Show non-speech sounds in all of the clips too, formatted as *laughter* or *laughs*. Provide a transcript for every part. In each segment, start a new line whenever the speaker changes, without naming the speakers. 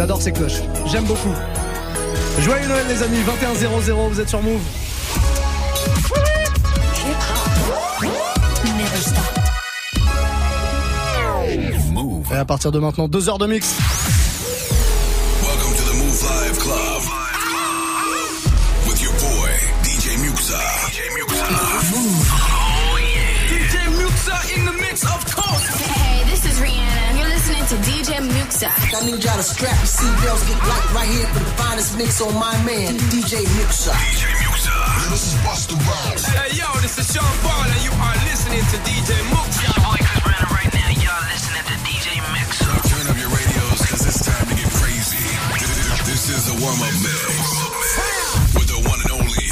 J'adore ces cloches. J'aime beaucoup. Joyeux Noël les amis, 21-0-0, vous êtes sur Move. Et à partir de maintenant, deux heures de mix.
DJ
I need y'all to strap your seatbelts, get light right here for the finest mix on my man, DJ Muxxa.
DJ Muxxa.
This is Busta Rhymes.
Hey, yo, this is Sean Paul, and you are listening to DJ Muxxa.
Your boy Chris Brennan right now. Y'all listening to DJ Mixer.
Turn up your radios, cause it's time to get crazy. This is the warm-up mix. With the one and only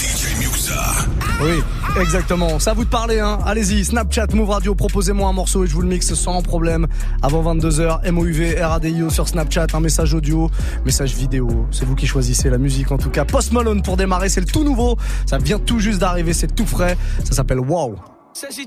DJ Muxxa.
Oui, exactement. Ça à vous de parler, hein. Allez-y, Snapchat, Move Radio, proposez-moi un morceau et je vous le mixe sans problème. Avant 22h, MOUV, RADIO sur Snapchat, un message audio, message vidéo. C'est vous qui choisissez la musique en tout cas. Post Malone pour démarrer, c'est le tout nouveau. Ça vient tout juste d'arriver, c'est tout frais. Ça s'appelle Wow.
Said she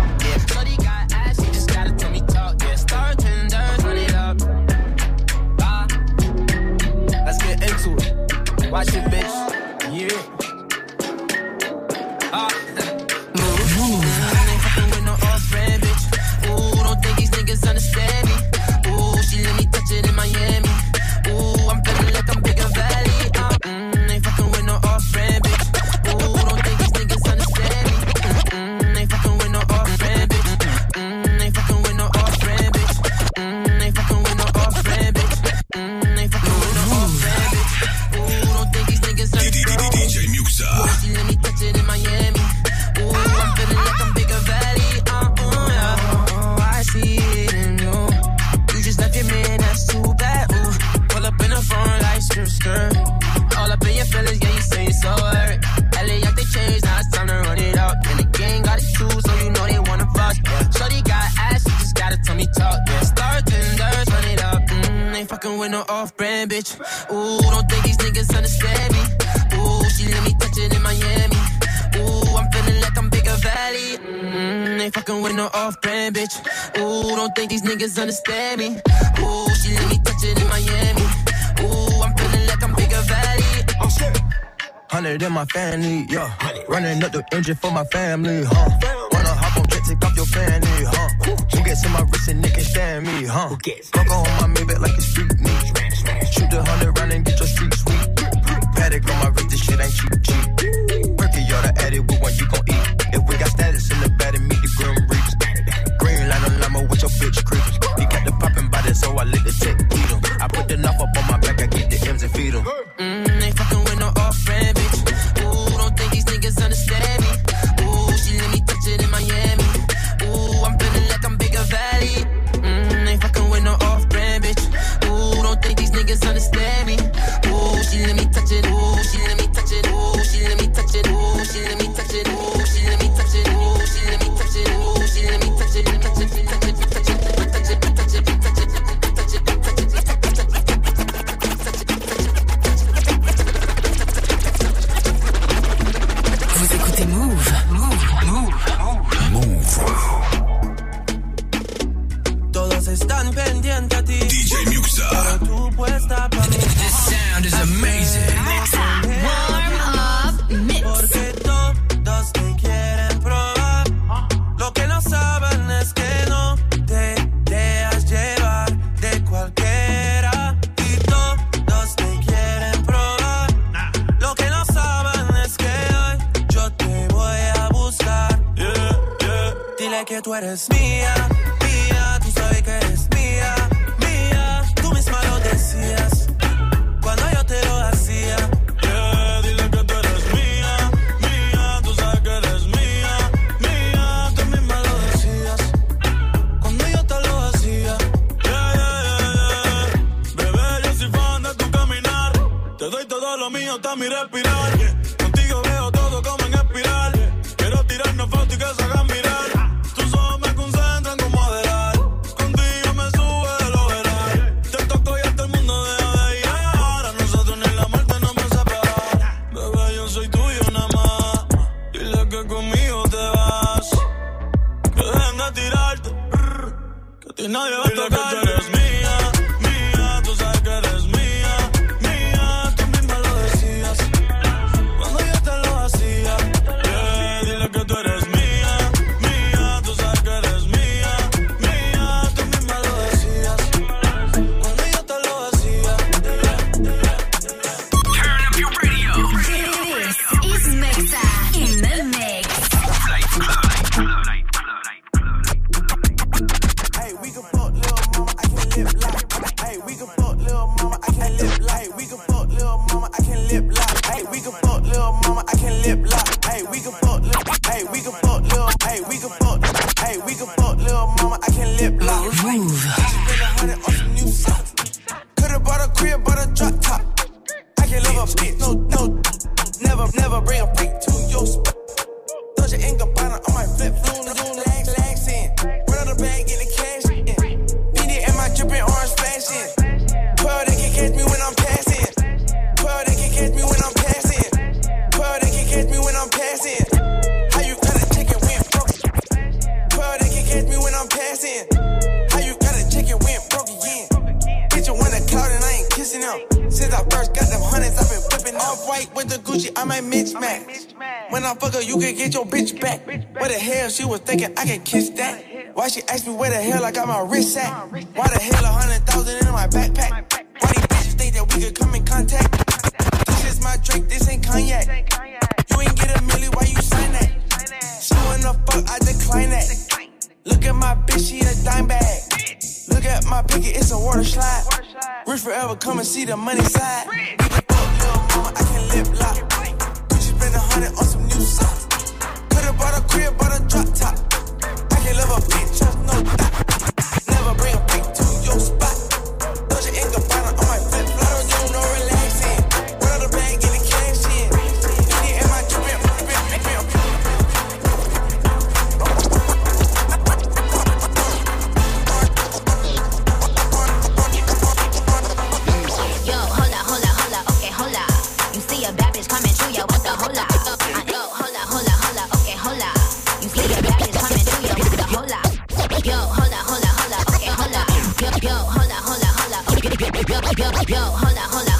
Watch it, bitch. Yeah. Ah. Ooh, don't think these niggas understand me. Ooh, she let me touch it in Miami. No off-brand bitch. Ooh, don't think these niggas understand me. Ooh, she let me touch it in Miami. Ooh, I'm feeling like I'm bigger valley. Mm, ain't fucking with no off-brand bitch. Ooh, don't think these niggas understand me. Ooh, she let me touch it in Miami. Ooh, I'm feeling like I'm bigger valley.
Oh shit. Hundred in my family, yeah. Running up the engine for my family, huh? Wanna hop on jet, take off your fanny, huh? Who gets in my wrist and they can stand me, huh? Coco on my Maybach like a street meat. Shoot the hundred round and get your street sweet. Paddock on my wrist, this shit ain't cheap, cheap. Working y'all to add it with what you gon'
están pendientes a ti. DJ
Muxa. Pero tú puesta. This sound is amazing. Muxa, warm up mix. Porque todos te quieren
probar. Lo que no saben es que no te dejas llevar de cualquiera. Y todos te quieren probar. Lo que no saben es que hoy yo te voy a buscar. Yeah, yeah. Dile que tú eres mía.
mi respirar. lip lock.
yo yo hold up hold up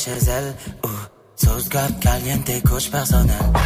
chez elle. Ou sauce caliente, couche personnelle.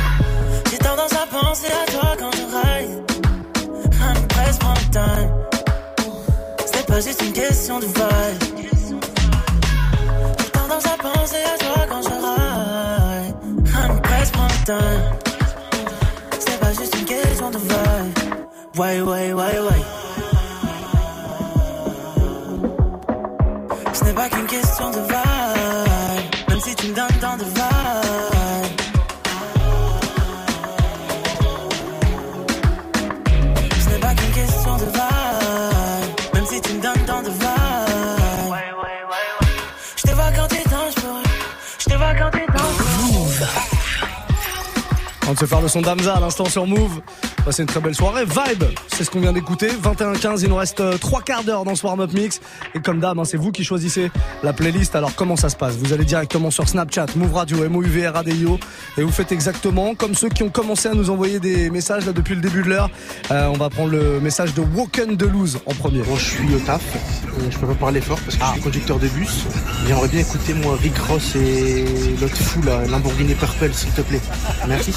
On se faire le son d'Amza à l'instant sur Move. Passez une très belle soirée. Vibe, c'est ce qu'on vient d'écouter. 21-15, il nous reste euh, trois quarts d'heure dans ce warm-up mix. Et comme d'hab, hein, c'est vous qui choisissez la playlist. Alors comment ça se passe? Vous allez directement sur Snapchat, Move Radio, MOUV, RADIO. Et vous faites exactement comme ceux qui ont commencé à nous envoyer des messages là depuis le début de l'heure. Euh, on va prendre le message de Woken Delouse en premier.
Bon, je suis au taf, euh, je peux pas parler fort parce que je suis conducteur de bus. J'aimerais bien écouter moi Rick Ross et l'autre fou là, Lamborghini Purple s'il te plaît. Merci.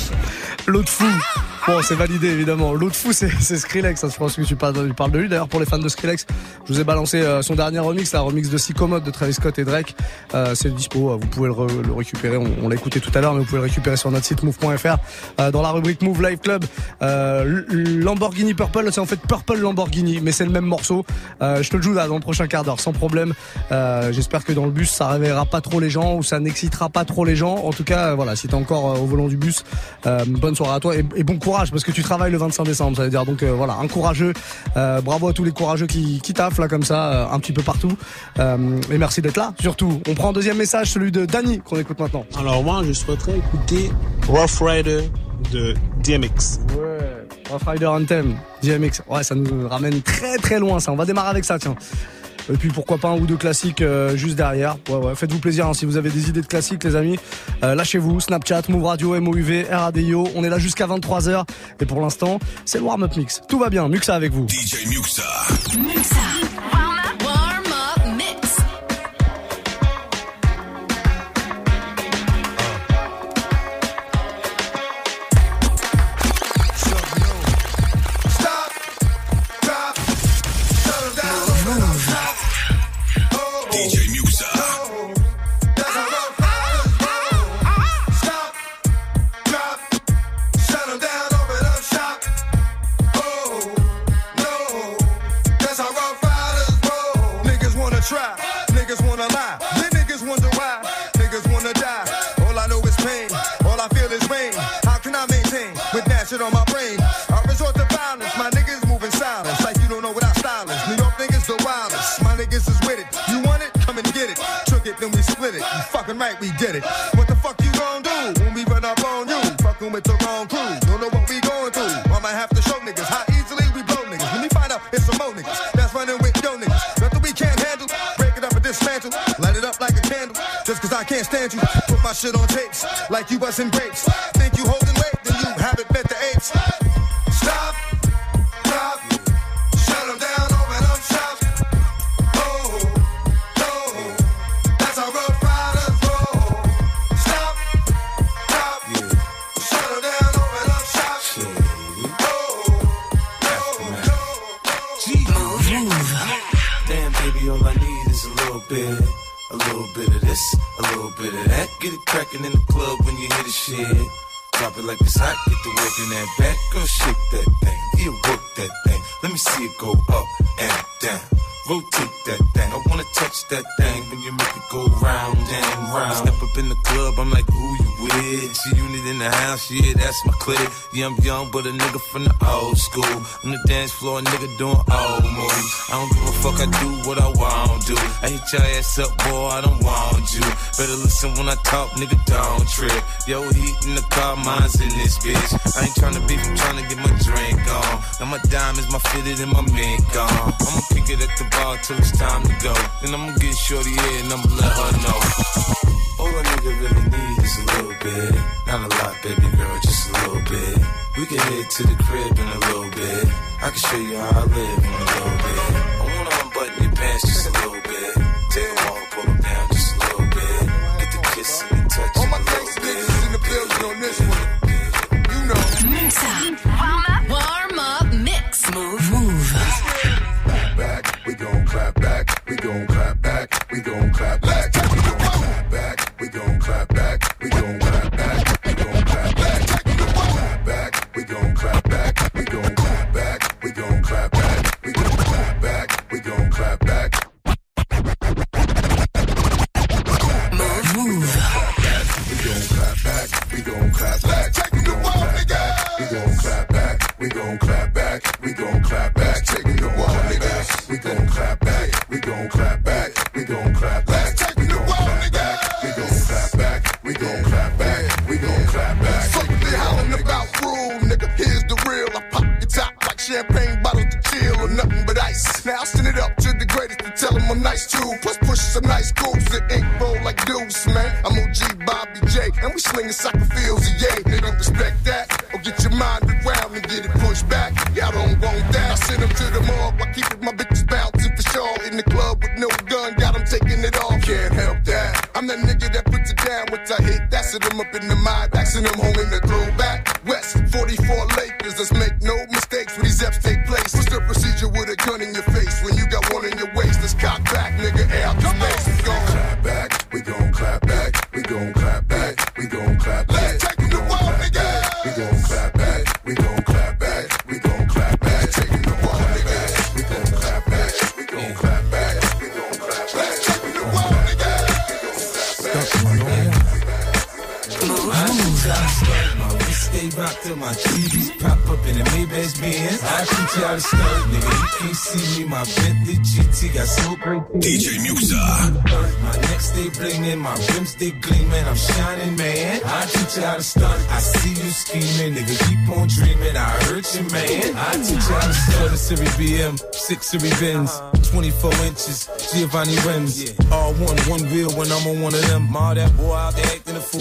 L'autre fou. Bon, c'est validé évidemment. L'autre fou, c'est Skrillex. hein. Je pense que tu parles, de lui. D'ailleurs, pour les fans de Skrillex, je vous ai balancé euh, son dernier remix, la remix de Psychomode de Travis Scott et Drake. Euh, c'est dispo. euh, Vous pouvez le, re- le récupérer. On, l'a écouté tout à l'heure, mais vous pouvez le récupérer sur notre site move.fr euh, dans la rubrique Move Live Club. Lamborghini Purple, c'est en fait Purple Lamborghini, mais c'est le même morceau. Je te le joue dans le prochain quart d'heure, sans problème. J'espère que dans le bus, ça réveillera pas trop les gens ou ça n'excitera pas trop les gens. En tout cas, voilà, si t'es encore au volant du bus, bonne soirée à toi et bon courage parce que tu travailles le 25 décembre. Ça veut dire donc euh, voilà, un courageux. Euh, bravo à tous les courageux qui, qui taffent là comme ça, euh, un petit peu partout. Et merci d'être là. Surtout, on prend un deuxième message, celui de Danny qu'on écoute maintenant.
Alors moi, je souhaiterais écouter Rough Rider de DMX.
Ouais, Rough Rider Anthem, DMX. Ouais, ça nous ramène très très loin ça. On va démarrer avec ça, tiens. Et puis pourquoi pas un ou deux classiques euh, juste derrière. Ouais, ouais, faites-vous plaisir hein, si vous avez des idées de classiques, les amis. Euh, Lâchez-vous, Snapchat, Move Radio, MOUV, RADIO. On est là jusqu'à 23h. Et pour l'instant, c'est le warm-up mix. Tout va bien, Muxa avec vous.
DJ Muxa.
Warm like you wasn't great. That's my
clique. Yeah, I'm young, but a nigga from the old school. On the dance floor, a nigga doing old moves. I don't give a fuck, I do what I want to. I hit your ass up, boy, I don't want you. Better listen when I talk, nigga, don't trip. Yo, heat in the car, mine's in this bitch. I ain't tryna beef, I'm tryna get my drink on. Now my diamonds, my fitted, and my mink on. I'ma pick it at the bar till it's time to go. Then I'ma get shorty here and I'ma let her know. Oh, All a nigga really is a little bit. Not a lot, baby girl, just a little bit. We can head to the crib in a little bit. I can show you how I live in a little bit. I wanna unbutton your pants just a little bit. Take them off,
44 Lakers, let's make no mistakes when these F's take place. What's the procedure with a gun in your face when you
DJ Muxxa.
My neck stay blingin', my rims stay gleamin'. I'm shining, man. I teach y'all the stunt. I see you scheming, nigga. Keep on dreaming. I hurt you, man. I teach y'all the stunt. A Series BM, six Series Benz, 24 inches, Giovanni rims. All one, one wheel when I'm on one of them. All that boy out there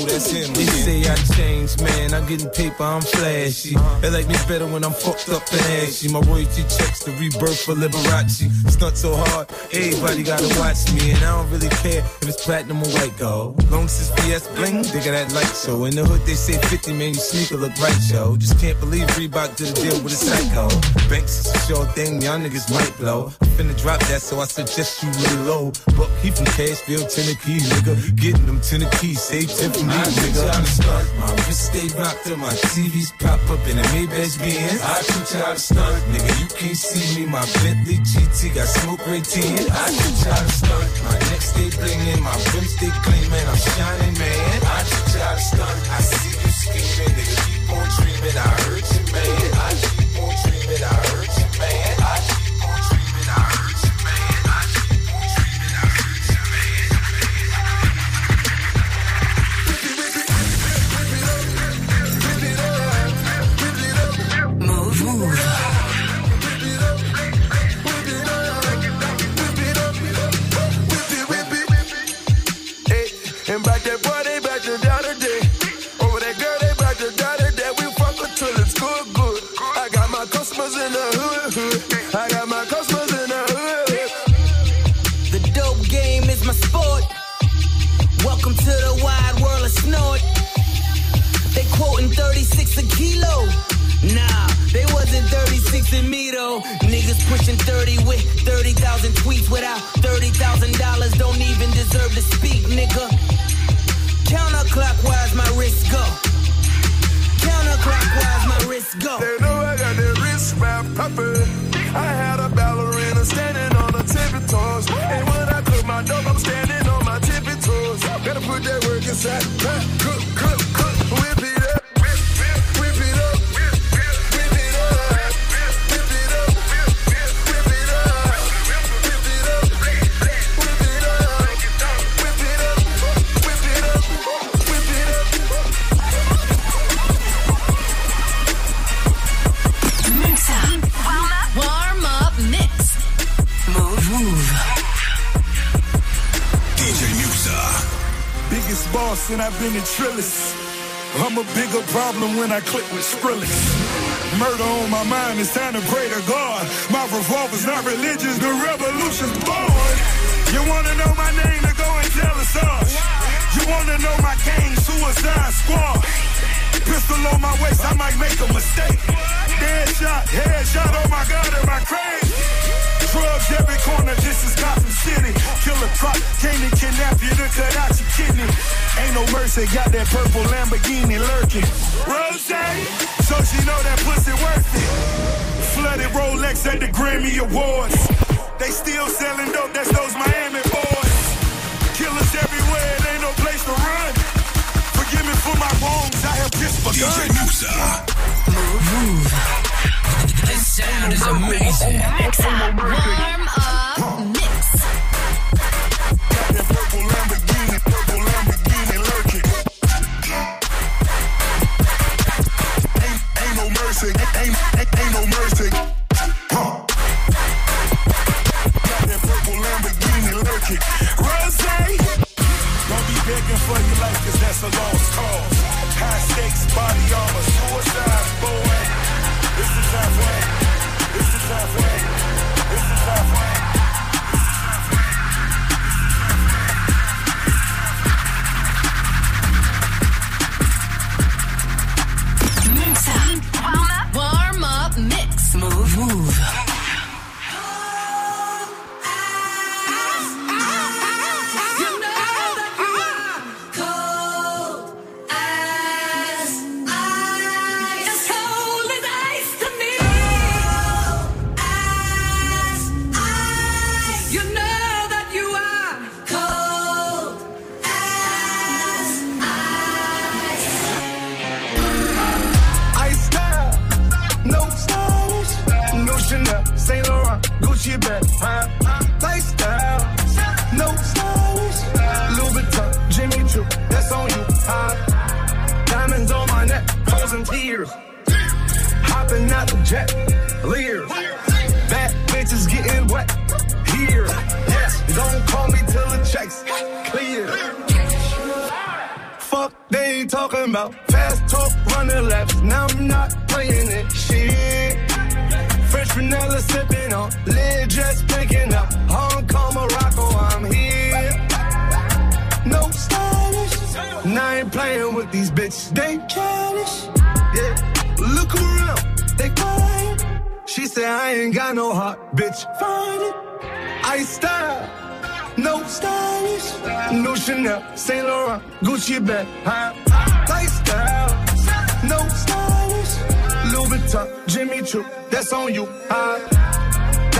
that's him. They say I changed, man. I'm getting paper, I'm flashy. They like me better when I'm fucked up and ashy. My royalty checks the rebirth for Liberace. Stunt so hard, everybody gotta watch me. And I don't really care if it's platinum or white gold. Long it's BS bling, they got that light show. In the hood, they say 50, man, you sneaker look right, yo. Just can't believe Reebok did a deal with a psycho. Banks is a sure thing, y'all niggas might blow. Finna drop that, so I suggest you lay low. Buck, he from Cashville, Tennessee, nigga. Getting them Tennessee, save 10 from these, nigga. My wrist stay rocked till my TVs pop up in a Maybach Benz. I teach you how to stunt, nigga. You can't see me. My Bentley GT got smoke right tin. I teach you how to stunt. My neck stay blingin', my rims stay gleamin'. I'm shining, man. I teach you how to stunt. I see you scheming, nigga. Keep on dreaming. I heard you, man. I
in Trillis. I'm a bigger problem when I click with Skrillex. Murder on my mind, it's time to pray to God. My revolver's not religious, the revolution's born. You wanna know my name, to go and tell us us. You wanna know my gang, Suicide Squad. Pistol on my waist, I might make a mistake. Dead shot, head shot, oh my god, am I crazy? Drugs every corner, this is Gotham City. Killer truck, came to kidnap you to cut out your kidney. Ain't no mercy, got that purple Lamborghini lurking. Rose, so she know that pussy worth it. Flooded Rolex at the Grammy Awards. They still selling dope, that's those Miami boys. Killers everywhere, it ain't no place to run. Forgive me for my wrongs, I have just begun.
DJ Muxxa.
This sound is amazing.
Warm up
Gucci bag, huh? Lifestyle, no stylish, Louis Vuitton, Jimmy Choo, that's on you, huh? Diamonds on my neck, frozen tears, hopping out the jet, leers, bad bitches getting wet here. Yes, don't call me till the checks clear. Fuck they ain't talking about fast talk, running laps. Now I'm not playing it. Shit. Fresh vanilla sipping on, we're just picking up Hong Kong, Morocco. I'm here. No stylish. And I ain't playing with these bitches. They childish. Yeah. Look around. They quiet. She said, I ain't got no heart, bitch. Find it. I style. No stylish, no Chanel, Saint Laurent, Gucci bag, high style, No stylish, Louis Vuitton, Jimmy Choo, that's on you. High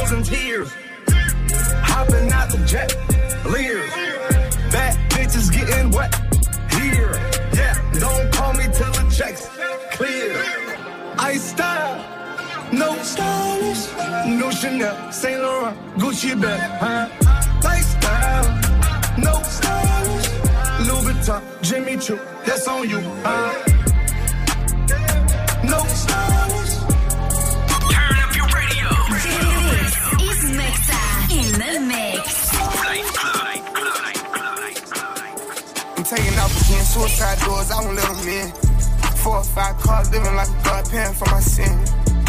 frozen tears. Hopping out the jet, leers. Bad bitches getting wet here. Yeah, don't call me till the checks clear. I style, no stylish. No Chanel, Saint Laurent, Gucci bag. Huh? Lifestyle, no stylish. Louis Vuitton, Jimmy Choo, that's on you. Uh,
taking off again, suicide doors, I won't let them in. Four or five cars, living like a god, paying for my sin.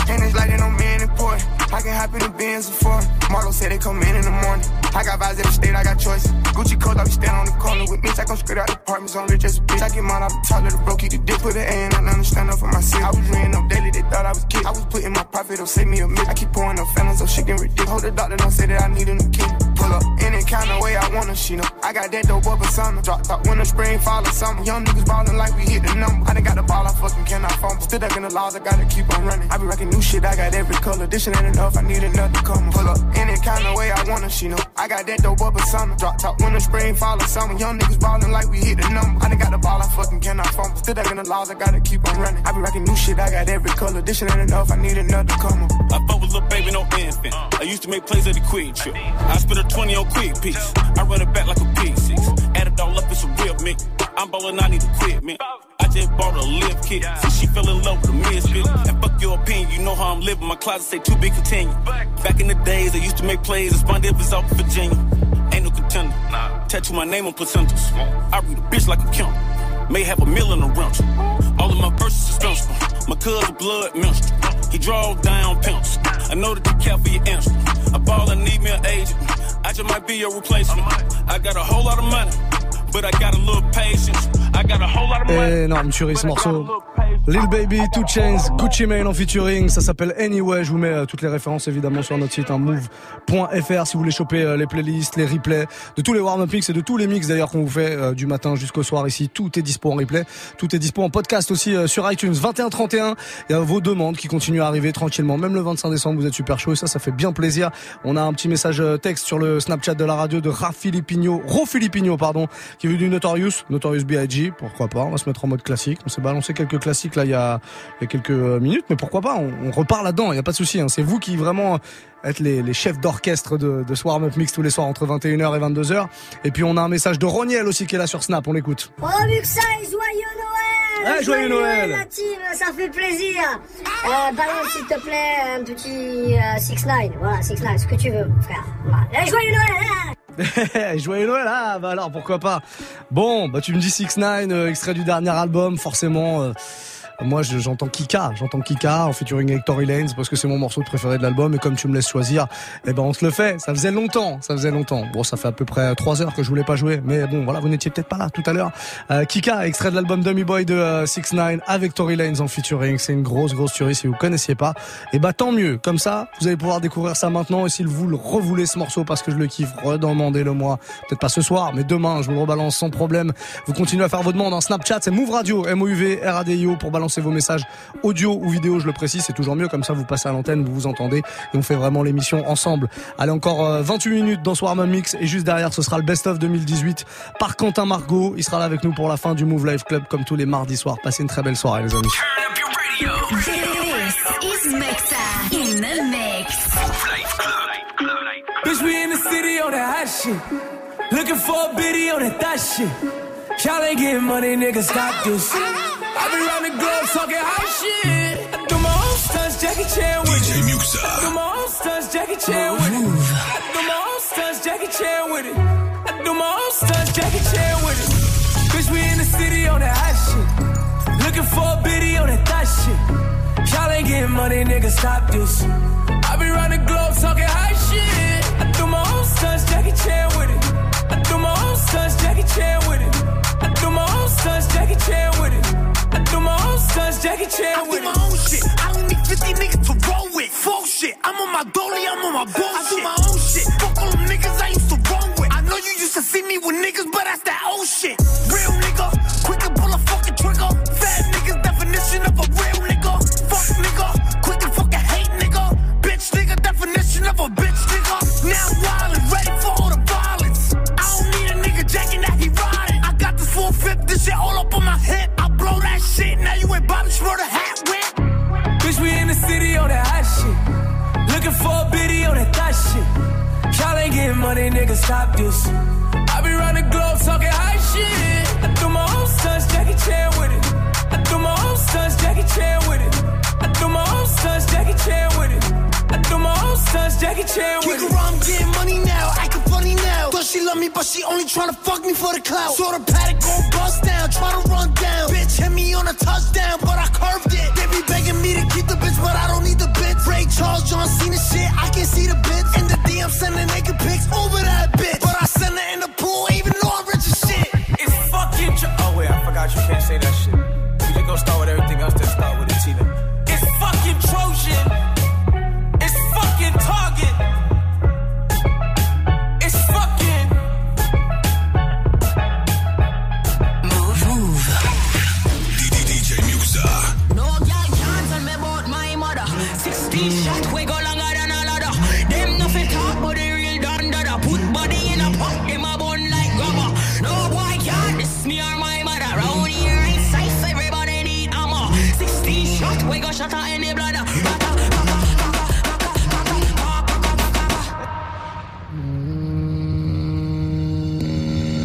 And it's like they know me in important. I can hop in the Benz before. Marlo said they come in in the morning. I got vibes every state, I got choice. Gucci coat, I be standing on the corner with me. I come straight out the apartments on as a bitch. I get mine off the top of the broke, keep the dick, put an A I understand up for myself. I was reading up daily, they thought I was kid. I was putting my profit up, save me a mitt. I keep pouring up felons, so shit getting ridiculous. Hold the doctor, don't say that I need a new kid. Up any kind of way I wanna, she know. I got that dope up persona. Drop top winter, spring, fall, or summer. Young niggas ballin' like we hit the number. I done got the ball, I fucking cannot fumble. Still up in the laws, I gotta keep on running. I be rocking new shit, I got every color. This shit ain't enough, I need another come. Pull up any kind of way I wanna, she know. I got that dope up persona. Drop top winter, spring, fall, or summer. Young niggas ballin' like we hit the number. I done got the ball, I fucking cannot fumble. Still up in the laws, I gotta keep on running. I be rocking new shit, I got every color. This shit ain't enough, I need another come.
I fuck with little baby, no infant. I used to make plays at the quick trip. I spit a 20 on quick piece. I run it back like a pig six. Add it all up, it's a real me. I'm ballin', I need equipment. I just bought a lift kit. Since she fell in love with a misfit. And fuck your opinion, you know how I'm living. My closet say too big, continue. Back in the days, I used to make plays. It's Bond Evans out in Virginia. Ain't no contender. Tattoo my name on placentas. I read a bitch like a count. May have a million around you. All of my verses is sensible. My cousin blood minstrel. He draw down pencils. I know that you care for your answer. I ball and need me an agent. I just might be your replacement. I got a whole lot of money, but I got a little patience.
Énorme tuerie ce morceau. Lil Baby, Two Chains, Gucci Mane en featuring, ça s'appelle Anyway. Je vous mets euh, toutes les références évidemment sur notre site hein, move.fr si vous voulez choper euh, les playlists, les replays de tous les warm-up mix et de tous les mix d'ailleurs qu'on vous fait euh, du matin jusqu'au soir ici. Tout est dispo en replay, tout est dispo en podcast aussi sur iTunes. 21-31, il y a vos demandes qui continuent à arriver tranquillement. Même le 25 décembre, vous êtes super chaud et ça, ça fait bien plaisir. On a un petit message texte sur le Snapchat de la radio de Ra Filipino, Ro Filipino, pardon, qui est venu du Notorious, Notorious B.I.G. Pourquoi pas On va se mettre en mode classique. On s'est balancé quelques classiques là il y a, il y a quelques euh, minutes, mais pourquoi pas On, on repart là-dedans. Il y a pas de souci. Hein. C'est vous qui vraiment êtes les, les chefs d'orchestre de, de ce warm-up mix tous les soirs entre 21h et 22h. Et puis on a un message de Roniel aussi qui est là sur Snap. On l'écoute.
Oh Muxa et joyeux Noël
Ouais, joyeux Noël.
la team, ça fait plaisir euh, Balance s'il te plaît un petit 6-9, voilà 6-9, ce que tu veux frère. Voilà. Eh, joyeux Noël *laughs*
Joyeux Noël, ah bah alors pourquoi pas. Bon, bah tu me dis 6 9 euh, extrait du dernier album, forcément. euh, moi, je- j'entends Kika, j'entends Kika en featuring avec Tory Lanez parce que c'est mon morceau préféré de l'album et comme tu me laisses choisir, eh ben on se le fait. Ça faisait longtemps, ça faisait longtemps. Bon, ça fait à peu près trois heures que je voulais pas jouer, mais bon, voilà, vous n'étiez peut-être pas là tout à l'heure. Euh, Kika, extrait de l'album Dummy Boy de 6 9 avec Tory Lanez en featuring. C'est une grosse, grosse tuerie si vous connaissiez pas. Et bah tant mieux. Comme ça, vous allez pouvoir découvrir ça maintenant et si vous le revoulez ce morceau parce que je le kiffe, redemandez-le moi. Peut-être pas ce soir, mais demain, je vous le rebalance sans problème. Vous continuez à faire vos demandes en Snapchat, c'est Move Radio, M-O-U-V, R-A-D-I-O pour balancer vos messages audio ou vidéo, je le précise, c'est toujours mieux, comme ça vous passez à l'antenne, vous vous entendez et on fait vraiment l'émission ensemble. Allez, encore euh, 28 minutes dans ce Warm Mix et juste derrière, ce sera le Best of 2018 par Quentin Margot. Il sera là avec nous pour la fin du Move Live Club comme tous les mardis soirs. Passez une très belle soirée, les amis.
In the
city on. Looking for a on. I be round the globe talking hot shit. I do my own stunts, Jackie Chan with it. I do my own stunts, Jackie Chan with it. I do my own stunts, Jackie Chan with it. I do my own stunts, Jackie Chan with it. Bitch, we in the city on that hot shit. Looking for a biddy on that thot shit. Y'all ain't getting money, nigga, stop this. I be round the globe talking high shit. I do my own stunts, Jackie Chan with it. I do my own stunts, Jackie Chan with it. I do my own stunts, Jackie Chan with it. I own Jackie Chan with it.
Do my own shit. I don't need 50 niggas to roll with. Full shit. I'm on my dolly, I'm on my bullshit. I do my own shit. Fuck all them niggas I used to roll with. I know you used to see me with niggas, but that's that old shit. Real nigga, quick to pull a fucking trigger. Fat niggas definition of a real nigga. Fuck nigga, quick to fucking hate nigga. Bitch nigga definition of a bitch nigga. Now wild and ready for all the violence. I don't need a nigga jacking that he riding. I got this full fifth, this shit all up on my hip. Shit, now you ain't Bobby Shmurda hat with.
Bitch, we in the city on that hot shit. Looking for a biddy on that thot shit. Y'all ain't getting money, nigga, stop this. I be round the globe talking high shit. I do my own stunts, Jackie Chan with it. I do my own stunts, Jackie Chan with it. I do my own stunts, Jackie Chan with it. I do my own stunts, Jackie Chan with it.
Kick around, getting she love me, but she only tryna fuck me for the clout. Saw the Patek go bust down, try to run down. Bitch hit me on a touchdown, but I curved it. They be begging me to keep the bitch, but I don't need the bitch. Ray Charles, John Cena shit, I can see the bits. In the DM, sending naked pics over that bitch. But I send her in the pool, even though I'm rich as shit.
It's fucking. Oh wait, I forgot you can't say that shit. We just gonna start with everything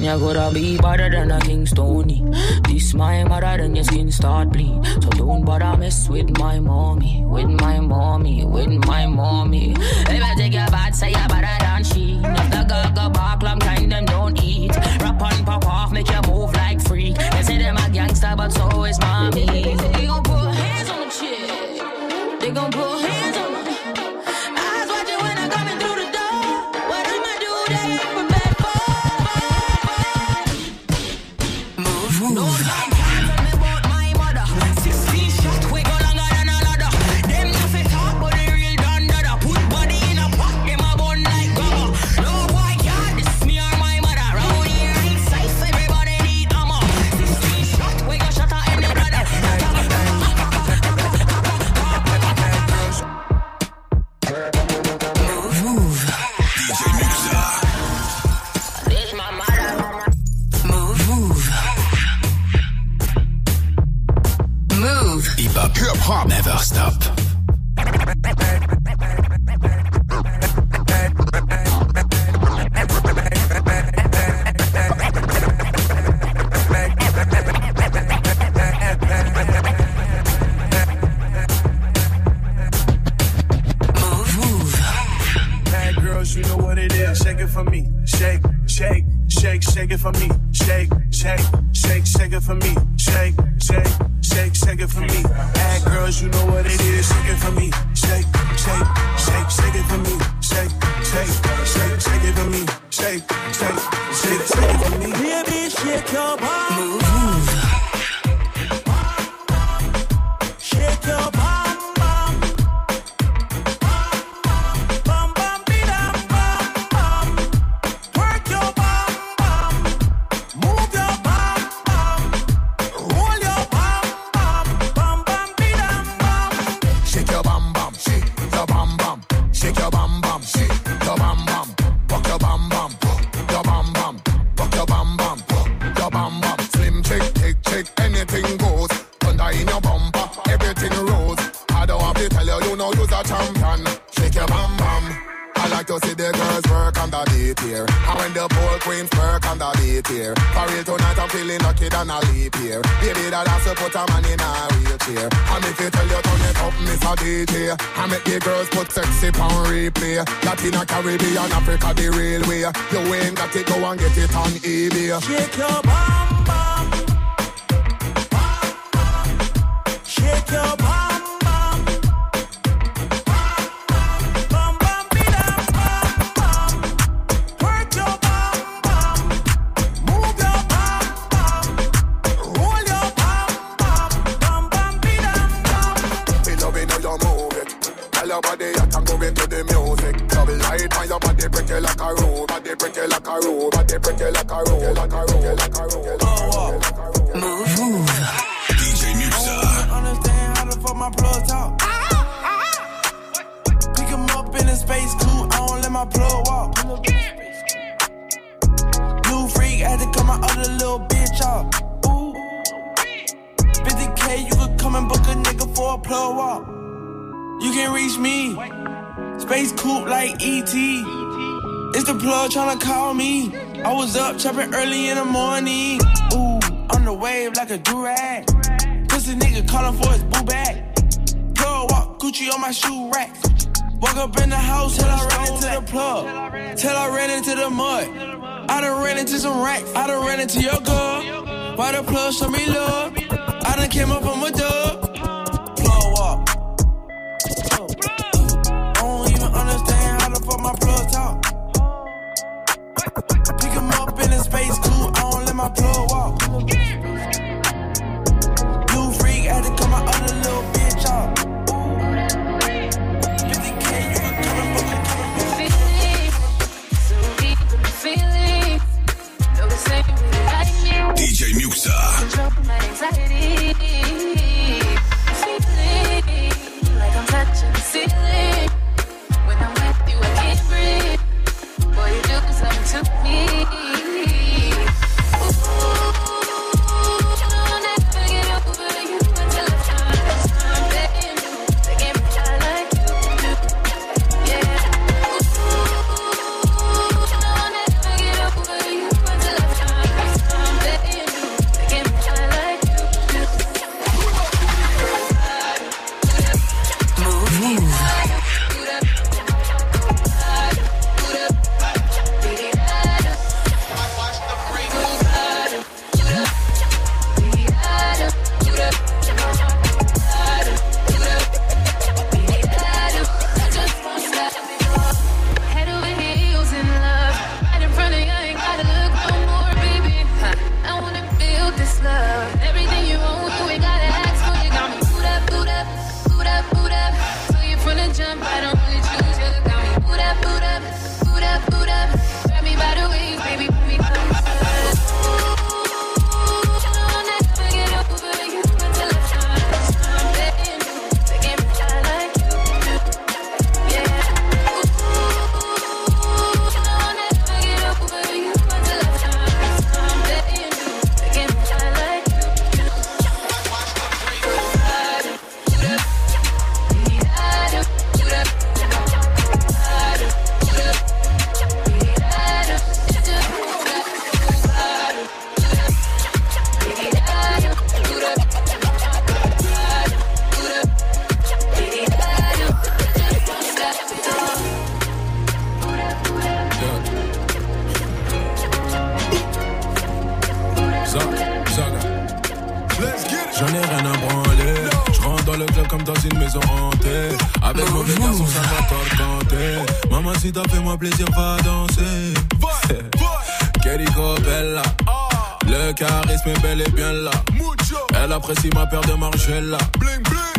You gotta be better than a King Stony. This my mother, then your skin start bleed. So don't bother mess with my mommy, with my mommy, with my mommy. If I take your bad, say you better than she. If the girl go back, long time them don't eat. Rap on, pop off, make you move like freak. They say them a gangster, but so is mommy.
Work
on the beat here. For real tonight, I'm feeling lucky than a leap here. Baby, that has to put a man in a wheelchair. And if you tell you turn it up, Miss a DJ. I make the girls put sexy on replay. Latina, Caribbean, Africa, the real way. You ain't got it, go and get it on eBay.
Shake your bam plug tryna call me. I was up chopping early in the morning. Ooh, on the wave like a durag. Pussy nigga calling for his boo bag. Plug walk, Gucci on my shoe rack. Walk up in the house till I ran into the plug. Till I ran into the mud. I done ran into some racks. I done ran into your girl. Why the plug show me love? I done came up on my dub. face too on, let my
blood.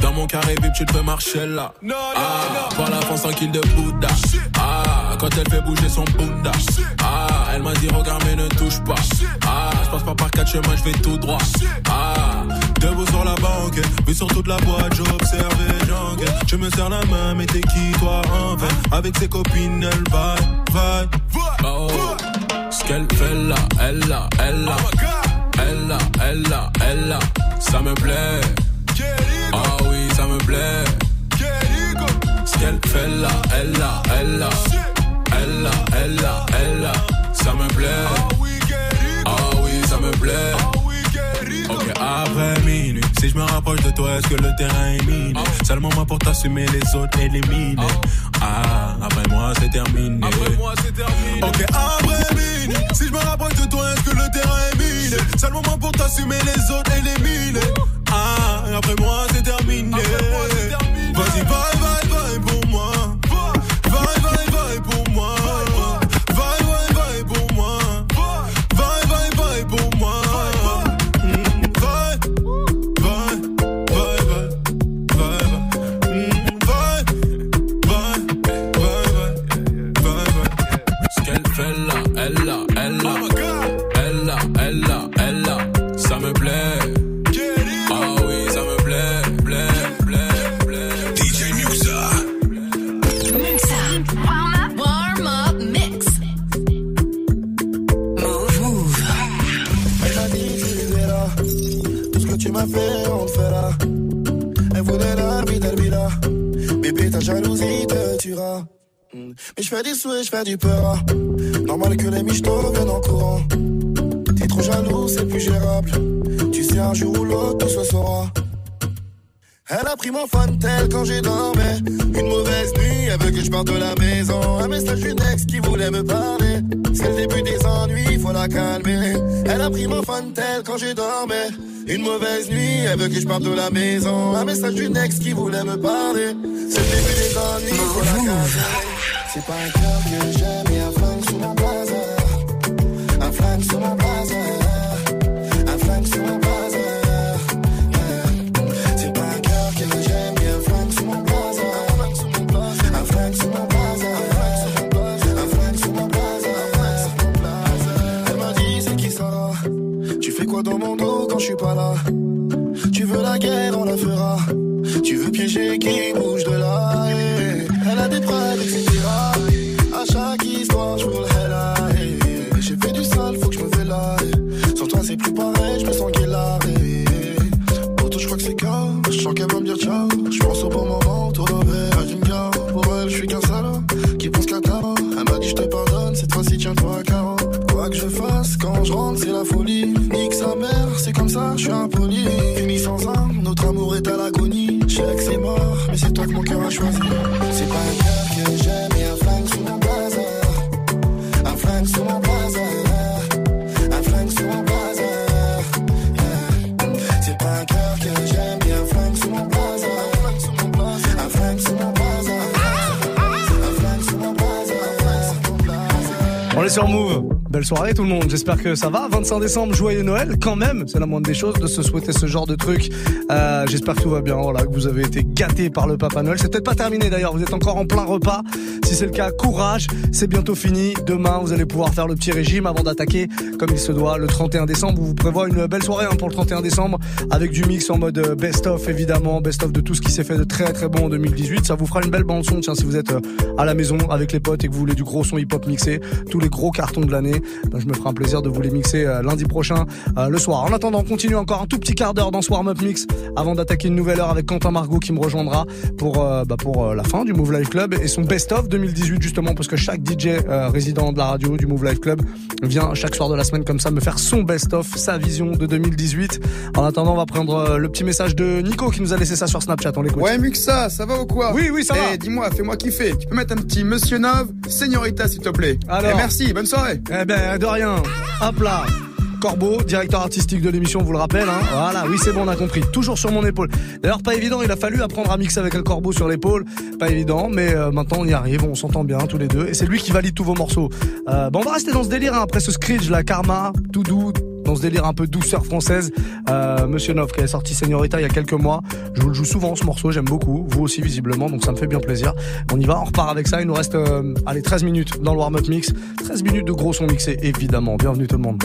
Dans mon carré VIP, tu te peux marcher là. Ah, par la France tranquille de Bouddha. Ah, quand elle fait bouger son Bunda. Ah, elle m'a dit regarde mais ne touche pas. Ah, je passe pas par quatre chemins, je vais tout droit. Ah, debout sur la banque, vu sur toute la boîte, j'observe les gens. Tu me serres la main, mais t'es qui toi en fait Avec ses copines, elle va, va. Oh, ce qu'elle fait là, elle là, elle là. Elle là, elle là, elle là. Ça me plaît.
Elle là, elle là, elle là. Elle elle là, elle. Ça me plaît.
Ah oui, ça me plaît. Ok, après minuit, si je me rapproche de toi, est-ce
que le terrain est miné? Seulement moi pour t'assumer, les autres éliminés. Ah, après moi c'est terminé. Après moi c'est terminé.
Ok, après minuit, si je me rapproche de toi, est-ce que le terrain est miné? Seulement moi pour t'assumer, les autres éliminés. Ah, après moi c'est terminé. Vas-y,
vas-y. Du peur Normal que les michtos viennent en courant T'es trop jaloux, c'est plus gérable Tu sais un jour ou l'autre tout se saura elle a pris mon tel quand j'ai dormi. Une mauvaise nuit, elle veut que je parte de la maison. Un message d'une ex qui voulait me parler. C'est le début des ennuis, faut la calmer. Elle a pris mon tel quand j'ai dormi. Une mauvaise nuit, elle veut que je parte de la maison. Un message d'une ex qui voulait me parler. C'est le début des ennuis, faut la calmer. C'est pas un cœur que j'aime, et un flingue sous mon blazer. Un flingue sous mon blazer. Un flingue sous mon blazer. C'est pas un cœur que j'aime, mais un flingue sous mon blazer. Un flingue sous mon blazer. Un flingue sous mon blazer. Elle m'a dit c'est qui ça? Tu fais quoi dans mon dos quand je suis pas là? Tu veux la guerre, on la fera. Tu veux piéger qui bouge de là? Elle a des preuves,
sur Move. Belle soirée tout le monde, j'espère que ça va. 25 décembre, joyeux Noël quand même, c'est la moindre des choses de se souhaiter ce genre de truc. Euh, j'espère que tout va bien, voilà, que vous avez été gâtés par le Papa Noël. C'est peut-être pas terminé d'ailleurs, vous êtes encore en plein repas. Si c'est le cas, courage, c'est bientôt fini. Demain, vous allez pouvoir faire le petit régime avant d'attaquer comme il se doit le 31 décembre. On vous prévoit une belle soirée hein, pour le 31 décembre avec du mix en mode euh, best-of évidemment, best-of de tout ce qui s'est fait de très très bon en 2018. Ça vous fera une belle bande son, tiens, si vous êtes euh, à la maison avec les potes et que vous voulez du gros son hip-hop mixé, tous les gros cartons de l'année, ben, je me ferai un plaisir de vous les mixer euh, lundi prochain euh, le soir. En attendant, on continue encore un tout petit quart d'heure dans ce warm-up mix avant d'attaquer une nouvelle heure avec Quentin Margot qui me rejoindra pour euh, bah, pour la fin du Move Live Club et son best-of 2018 justement parce que chaque DJ euh, résident de la radio du Move Live Club vient chaque soir de la semaine comme ça me faire son best-of, sa vision de 2018. En attendant, on va prendre le petit message de Nico qui nous a laissé ça sur Snapchat. On l'écoute.
Ouais, Muxa, ça va ou quoi?
Oui, oui, ça
Eh,
va.
dis-moi, fais-moi kiffer. Tu peux mettre un petit Monsieur Nov, Señorita, s'il te plaît.
Alors.
Eh, merci, bonne soirée.
Eh ben, de rien. Hop là. Corbeau, directeur artistique de l'émission, vous le rappelle. Hein voilà, oui, c'est bon, on a compris. Toujours sur mon épaule. D'ailleurs, pas évident, il a fallu apprendre à mixer avec un corbeau sur l'épaule. Pas évident, mais euh, maintenant on y arrive, on s'entend bien tous les deux. Et c'est lui qui valide tous vos morceaux. Euh, bon, on va rester dans ce délire hein, après ce screech, la karma, tout doux, dans ce délire un peu douceur française. Euh, Monsieur Nov qui a sorti Señorita il y a quelques mois. Je vous le joue souvent ce morceau, j'aime beaucoup. Vous aussi visiblement, donc ça me fait bien plaisir. On y va, on repart avec ça. Il nous reste euh, allez 13 minutes dans le warm-up mix. 13 minutes de gros son mixé, évidemment. Bienvenue tout le monde.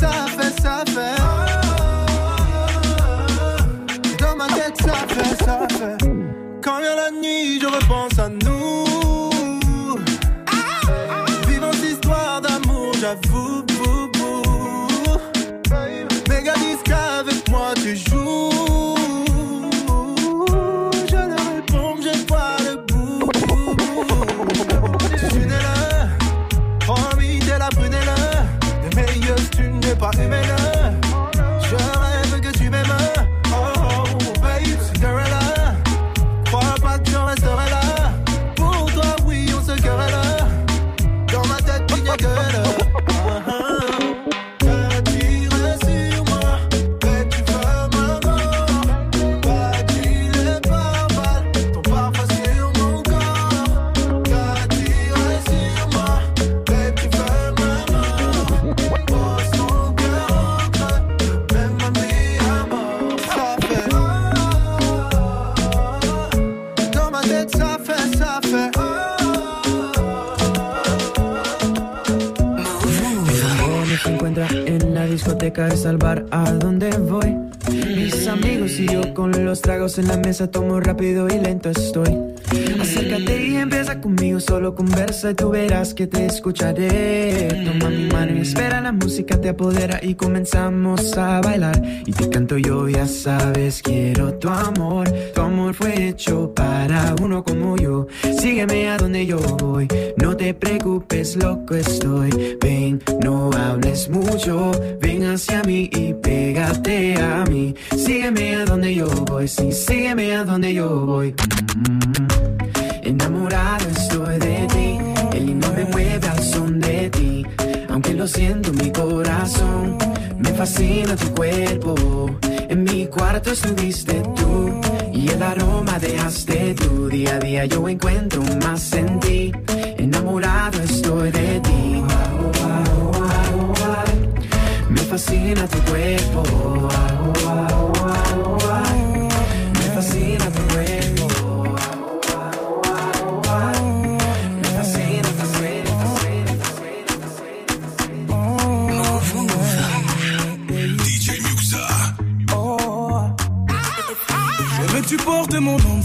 Ça fait, ça fait. Dans ma tête ça fait, ça fait. Quand vient la nuit, je repense
discoteca es al bar a donde voy. Mis amigos y yo con los tragos en la mesa tomo rápido y lento estoy. Acércate y empieza conmigo, solo conversa y tú verás que te escucharé. Toma mi mano y espera, la música te apodera y comenzamos a bailar. Y te canto yo, ya sabes, quiero tu amor. Tu amor fue hecho para uno como yo. Sígueme a donde yo voy, no te preocupes, loco estoy. Ven, no hables mucho, ven hacia mí y pégate a mí. Sígueme a donde yo voy, sí, sígueme a donde yo voy. Mm. Enamorado estoy de ti, el himno me mueve al son de ti. Aunque lo siento en mi corazón, me fascina tu cuerpo. En mi cuarto estuviste tú y el aroma dejaste tú. Día a día yo encuentro más en ti. Enamorado estoy de ti. Me fascina tu cuerpo.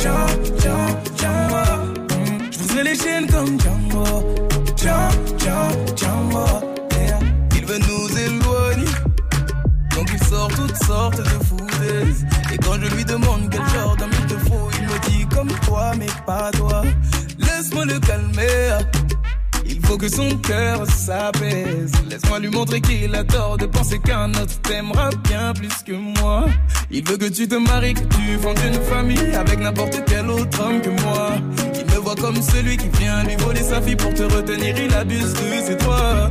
Je pousserai les chaînes comme Django, Django. Il veut nous éloigner, donc il sort toutes sortes de foutaises. Et quand je lui demande quel genre d'homme il te faut, il me dit comme toi, mais pas toi. Laisse-moi le calmer. Faut que son cœur s'apaise. Laisse-moi lui montrer qu'il a tort de penser qu'un autre t'aimera bien plus que moi. Il veut que tu te maries, que tu fondes une famille avec n'importe quel autre homme que moi. Il me voit comme celui qui vient lui voler sa fille pour te retenir. Il abuse de c'est toi.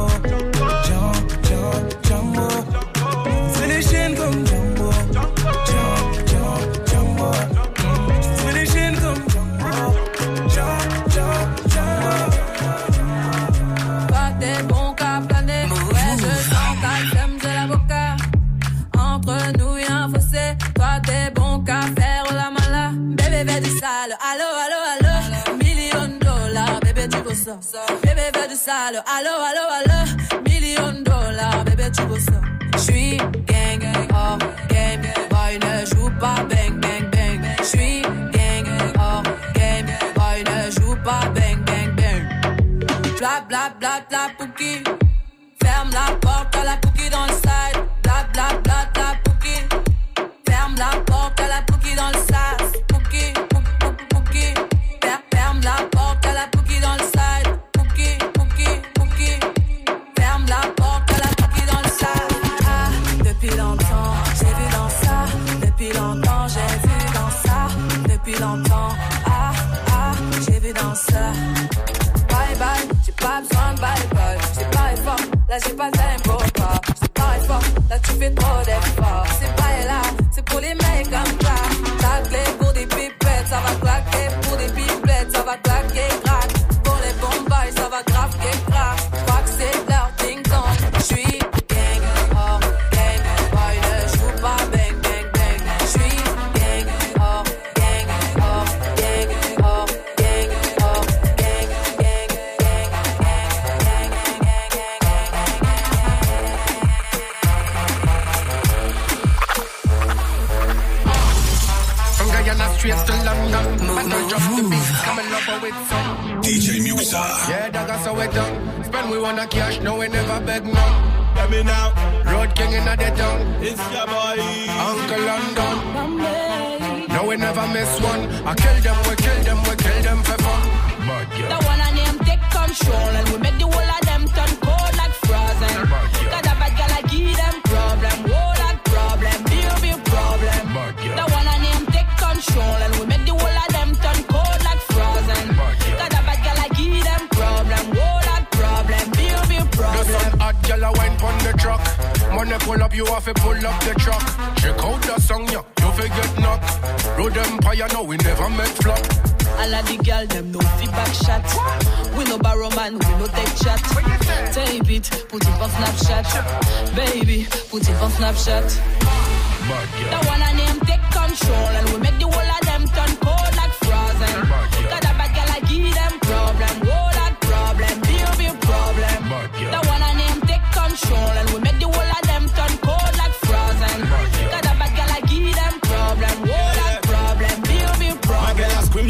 Django, Django, Django.
allo, allo, allo, million dollars, bébé, tu veux ça. J'suis gang, oh, game, boy, ne joue pas bang, bang, bang. J'suis gang, oh, game, boy, ne joue pas bang, bang, bang. Bla,
bla, bla, bla,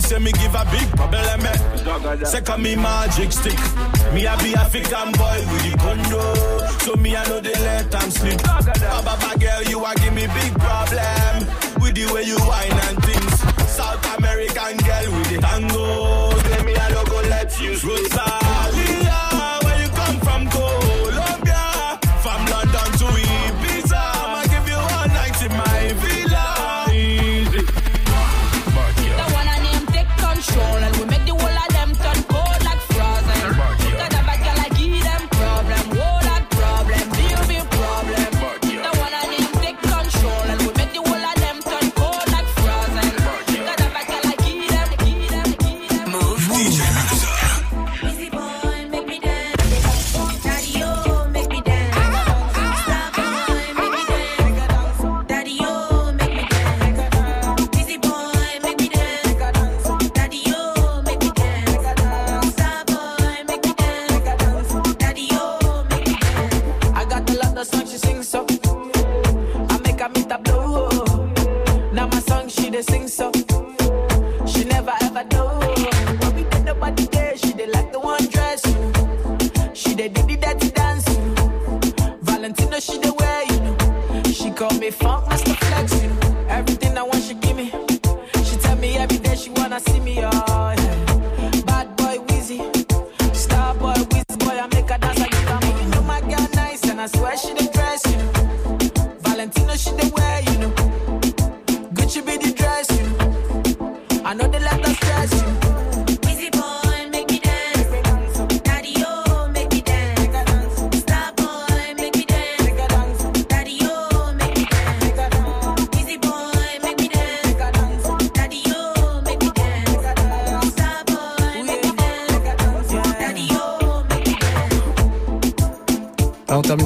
say me give a big problem. eh. Second me magic stick. Me a be African boy with the condo. So me I know they let them sleep. Baba, girl, you a give me big problem. With the way you whine and things. South American girl with the tango. Say me I don't go let you Rosalia,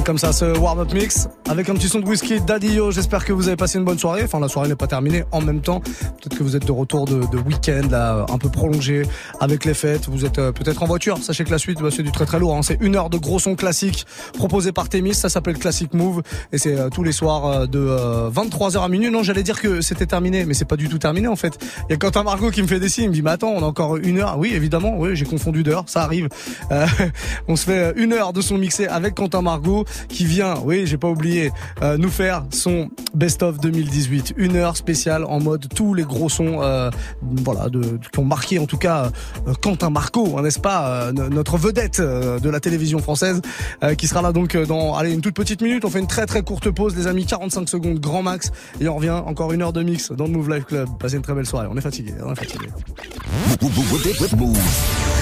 comme ça ce warm-up mix avec un petit son de whisky Daddy Yo. J'espère que vous avez passé une bonne soirée. Enfin, la soirée n'est pas terminée en même temps. Peut-être que vous êtes de retour de, week-end, là, un peu prolongé avec les fêtes. Vous êtes euh, peut-être en voiture. Sachez que la suite, bah, c'est du très très lourd. hein. C'est une heure de gros sons classiques proposés par Témis. Ça s'appelle Classic Move et c'est euh, tous les soirs euh, de 23h à minuit. Non, j'allais dire que c'était terminé, mais c'est pas du tout terminé en fait. Il y a Quentin Margot qui me fait des signes. Il me dit, mais attends, on a encore une heure. Oui, évidemment. Oui, j'ai confondu d'heure. Ça arrive. *laughs* On se fait une heure de son mixé avec Quentin Margot qui vient, oui, j'ai pas oublié, euh, nous faire son Best of 2018. Une heure spéciale en mode tous les gros sons, euh, voilà, de, qui ont marqué en tout cas euh, Quentin Margot, hein, n'est-ce pas, euh, no- notre vedette euh, de la télévision française, euh, qui sera là donc dans, allez, une toute petite minute. On fait une très très courte pause, les amis, 45 secondes, grand max, et on revient encore une heure de mix dans le Move Life Club. Passez une très belle soirée. On est fatigué, on est fatigué.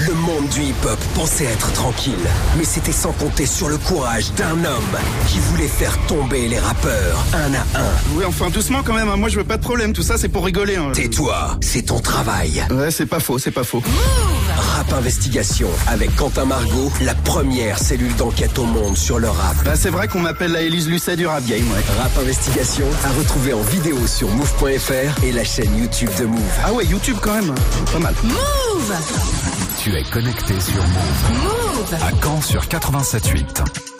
Le monde du hip-hop pensait être tranquille, mais c'était sans compter sur le courage d'un homme qui voulait faire tomber les rappeurs un à un.
Oui, enfin doucement quand même. hein. Moi, je veux pas de problème. Tout ça, c'est pour rigoler. hein.
Tais-toi, c'est ton travail.
Ouais, c'est pas faux, c'est pas faux.
Rap Investigation avec Quentin Margot, la première cellule d'enquête au monde sur le rap.
Bah, c'est vrai qu'on m'appelle la Élise Lucet du rap game, ouais.
Rap Investigation à retrouver en vidéo sur move.fr et la chaîne YouTube de Move.
Ah ouais, YouTube quand même. Pas mal.
Move
Tu es connecté sur Move.
Move
À Caen sur 87.8.